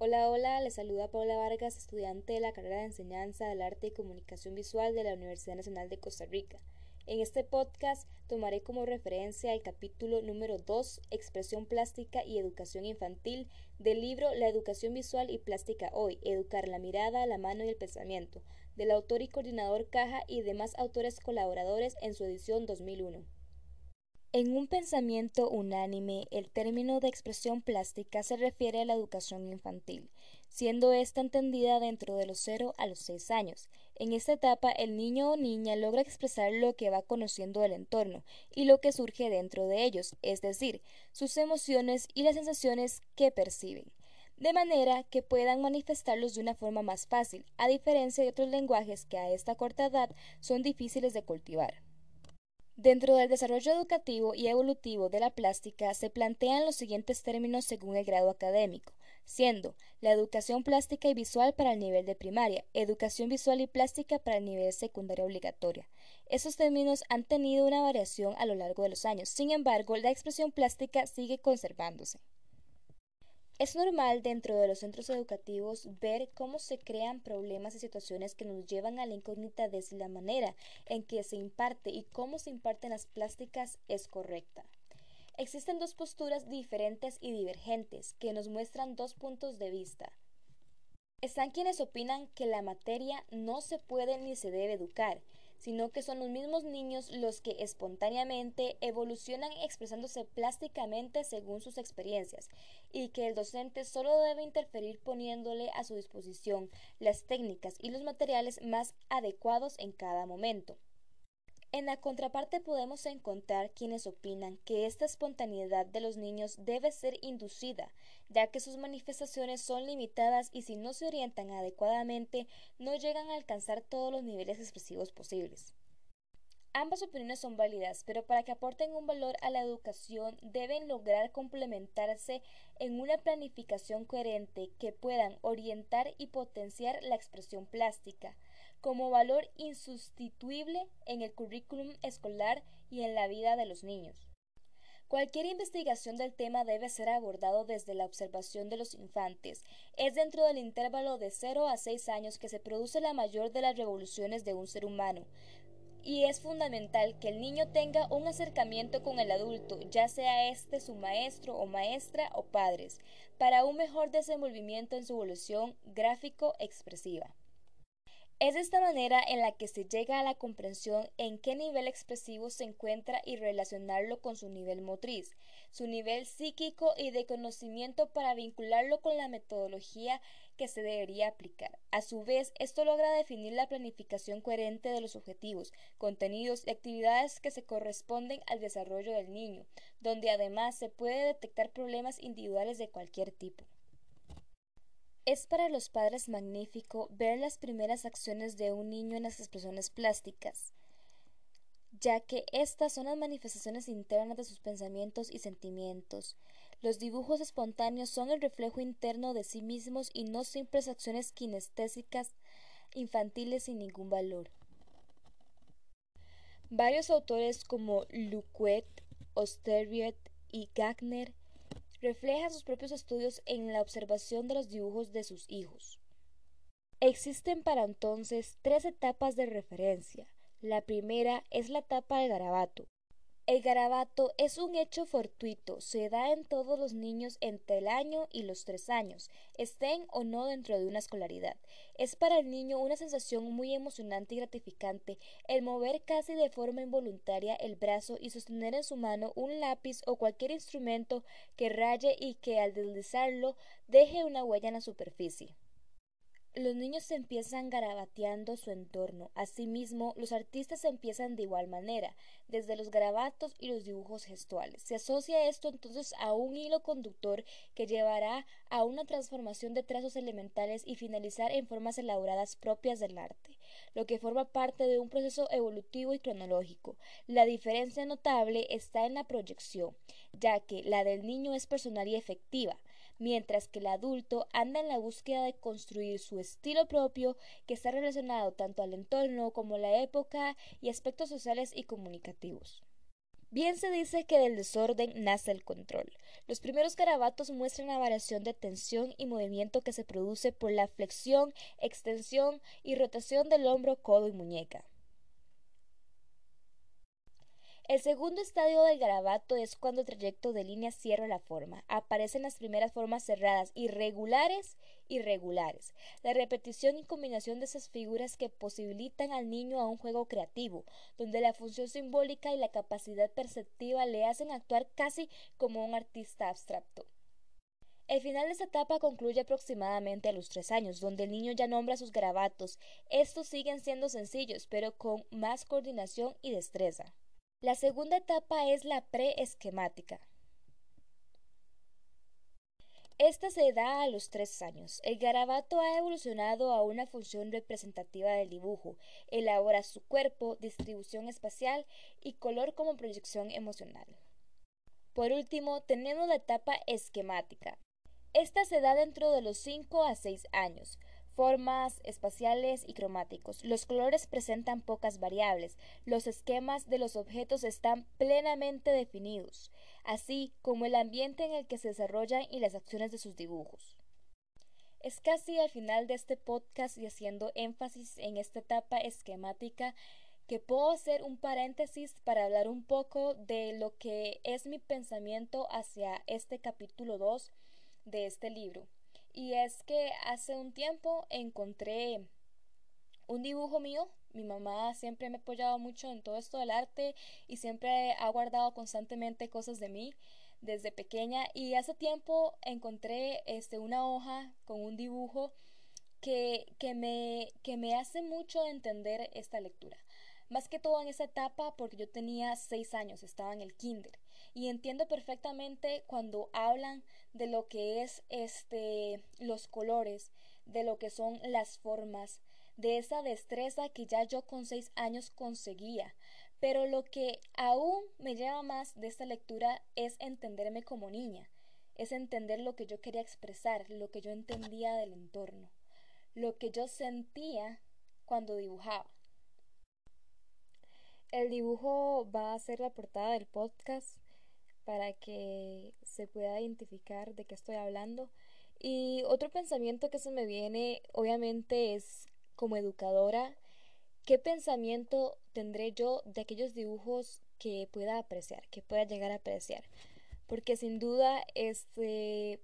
Hola, hola, les saluda Paula Vargas, estudiante de la carrera de Enseñanza del Arte y Comunicación Visual de la Universidad Nacional de Costa Rica. En este podcast tomaré como referencia el capítulo número 2, Expresión Plástica y Educación Infantil, del libro La Educación Visual y Plástica Hoy, Educar la mirada, la mano y el pensamiento, del autor y coordinador Caja y demás autores colaboradores en su edición 2001. En un pensamiento unánime, el término de expresión plástica se refiere a la educación infantil, siendo ésta entendida dentro de los 0 a los 6 años. En esta etapa, el niño o niña logra expresar lo que va conociendo del entorno y lo que surge dentro de ellos, es decir, sus emociones y las sensaciones que perciben de manera que puedan manifestarlos de una forma más fácil, a diferencia de otros lenguajes que a esta corta edad son difíciles de cultivar. Dentro del desarrollo educativo y evolutivo de la plástica se plantean los siguientes términos según el grado académico, siendo la educación plástica y visual para el nivel de primaria, educación visual y plástica para el nivel secundaria obligatoria. Esos términos han tenido una variación a lo largo de los años, sin embargo, la expresión plástica sigue conservándose. Es normal dentro de los centros educativos ver cómo se crean problemas y situaciones que nos llevan a la incógnita de la manera en que se imparte y cómo se imparten las plásticas es correcta. Existen dos posturas diferentes y divergentes que nos muestran dos puntos de vista. Están quienes opinan que la materia no se puede ni se debe educar, sino que son los mismos niños los que espontáneamente evolucionan expresándose plásticamente según sus experiencias y que el docente solo debe interferir poniéndole a su disposición las técnicas y los materiales más adecuados en cada momento. En la contraparte podemos encontrar quienes opinan que esta espontaneidad de los niños debe ser inducida, ya que sus manifestaciones son limitadas y si no se orientan adecuadamente no llegan a alcanzar todos los niveles expresivos posibles. Ambas opiniones son válidas, pero para que aporten un valor a la educación deben lograr complementarse en una planificación coherente que puedan orientar y potenciar la expresión plástica, como valor insustituible en el currículum escolar y en la vida de los niños. Cualquier investigación del tema debe ser abordado desde la observación de los infantes. Es dentro del intervalo de 0 a 6 años que se produce la mayor de las revoluciones de un ser humano. Y es fundamental que el niño tenga un acercamiento con el adulto, ya sea este su maestro o maestra o padres, para un mejor desenvolvimiento en su evolución gráfico-expresiva. Es de esta manera en la que se llega a la comprensión en qué nivel expresivo se encuentra y relacionarlo con su nivel motriz, su nivel psíquico y de conocimiento para vincularlo con la metodología que se debería aplicar. A su vez, esto logra definir la planificación coherente de los objetivos, contenidos y actividades que se corresponden al desarrollo del niño, donde además se puede detectar problemas individuales de cualquier tipo. Es para los padres magnífico ver las primeras acciones de un niño en las expresiones plásticas, ya que estas son las manifestaciones internas de sus pensamientos y sentimientos. Los dibujos espontáneos son el reflejo interno de sí mismos y no simples acciones kinestésicas infantiles sin ningún valor. Varios autores como Luquet, Osterriet y Gagner refleja sus propios estudios en la observación de los dibujos de sus hijos. Existen para entonces tres etapas de referencia. La primera es la etapa de garabato, el garabato es un hecho fortuito, se da en todos los niños entre el año y los tres años, estén o no dentro de una escolaridad. Es para el niño una sensación muy emocionante y gratificante el mover casi de forma involuntaria el brazo y sostener en su mano un lápiz o cualquier instrumento que raye y que al deslizarlo deje una huella en la superficie. Los niños empiezan garabateando su entorno. Asimismo, los artistas empiezan de igual manera, desde los garabatos y los dibujos gestuales. Se asocia esto entonces a un hilo conductor que llevará a una transformación de trazos elementales y finalizar en formas elaboradas propias del arte, lo que forma parte de un proceso evolutivo y cronológico. La diferencia notable está en la proyección, ya que la del niño es personal y efectiva, mientras que el adulto anda en la búsqueda de construir su estilo propio que está relacionado tanto al entorno como la época y aspectos sociales y comunicativos. Bien se dice que del desorden nace el control. Los primeros garabatos muestran la variación de tensión y movimiento que se produce por la flexión, extensión y rotación del hombro, codo y muñeca. El segundo estadio del garabato es cuando el trayecto de línea cierra la forma. Aparecen las primeras formas cerradas, irregulares, irregulares. La repetición y combinación de esas figuras que posibilitan al niño a un juego creativo, donde la función simbólica y la capacidad perceptiva le hacen actuar casi como un artista abstracto. El final de esta etapa concluye aproximadamente a los tres años, donde el niño ya nombra sus garabatos. Estos siguen siendo sencillos, pero con más coordinación y destreza. La segunda etapa es la preesquemática. Esta se da a los tres años. El garabato ha evolucionado a una función representativa del dibujo. Elabora su cuerpo, distribución espacial y color como proyección emocional. Por último, tenemos la etapa esquemática. Esta se da dentro de los 5 a 6 años formas espaciales y cromáticos. Los colores presentan pocas variables. Los esquemas de los objetos están plenamente definidos, así como el ambiente en el que se desarrollan y las acciones de sus dibujos. Es casi al final de este podcast y haciendo énfasis en esta etapa esquemática que puedo hacer un paréntesis para hablar un poco de lo que es mi pensamiento hacia este capítulo 2 de este libro. Y es que hace un tiempo encontré un dibujo mío. Mi mamá siempre me ha apoyado mucho en todo esto del arte y siempre ha guardado constantemente cosas de mí desde pequeña y hace tiempo encontré este una hoja con un dibujo que, que, me, que me hace mucho entender esta lectura. Más que todo en esa etapa porque yo tenía seis años, estaba en el kinder y entiendo perfectamente cuando hablan de lo que es este los colores, de lo que son las formas, de esa destreza que ya yo con seis años conseguía. Pero lo que aún me lleva más de esta lectura es entenderme como niña, es entender lo que yo quería expresar, lo que yo entendía del entorno, lo que yo sentía cuando dibujaba. El dibujo va a ser la portada del podcast para que se pueda identificar de qué estoy hablando. Y otro pensamiento que se me viene, obviamente, es como educadora, ¿qué pensamiento tendré yo de aquellos dibujos que pueda apreciar, que pueda llegar a apreciar? Porque sin duda, este,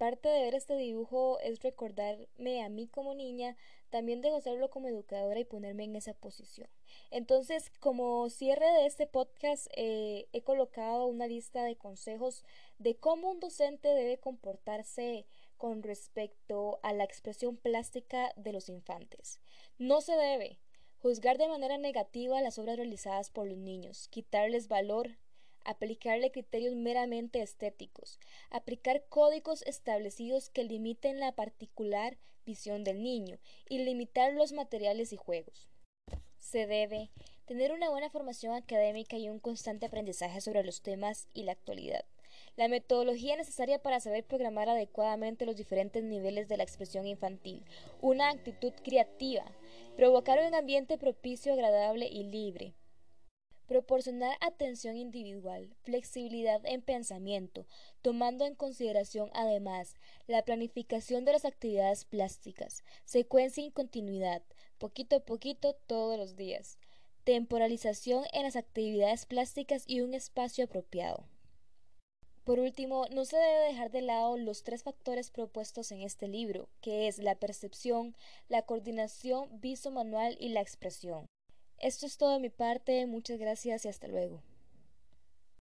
parte de ver este dibujo es recordarme a mí como niña, también de gozarlo como educadora y ponerme en esa posición. Entonces, como cierre de este podcast, eh, he colocado una lista de consejos de cómo un docente debe comportarse con respecto a la expresión plástica de los infantes. No se debe juzgar de manera negativa las obras realizadas por los niños, quitarles valor, aplicarle criterios meramente estéticos, aplicar códigos establecidos que limiten la particular visión del niño y limitar los materiales y juegos se debe tener una buena formación académica y un constante aprendizaje sobre los temas y la actualidad. La metodología necesaria para saber programar adecuadamente los diferentes niveles de la expresión infantil, una actitud creativa, provocar un ambiente propicio, agradable y libre, proporcionar atención individual, flexibilidad en pensamiento, tomando en consideración además la planificación de las actividades plásticas, secuencia y continuidad, poquito a poquito todos los días, temporalización en las actividades plásticas y un espacio apropiado. Por último, no se debe dejar de lado los tres factores propuestos en este libro, que es la percepción, la coordinación viso-manual y la expresión. Esto es todo de mi parte, muchas gracias y hasta luego.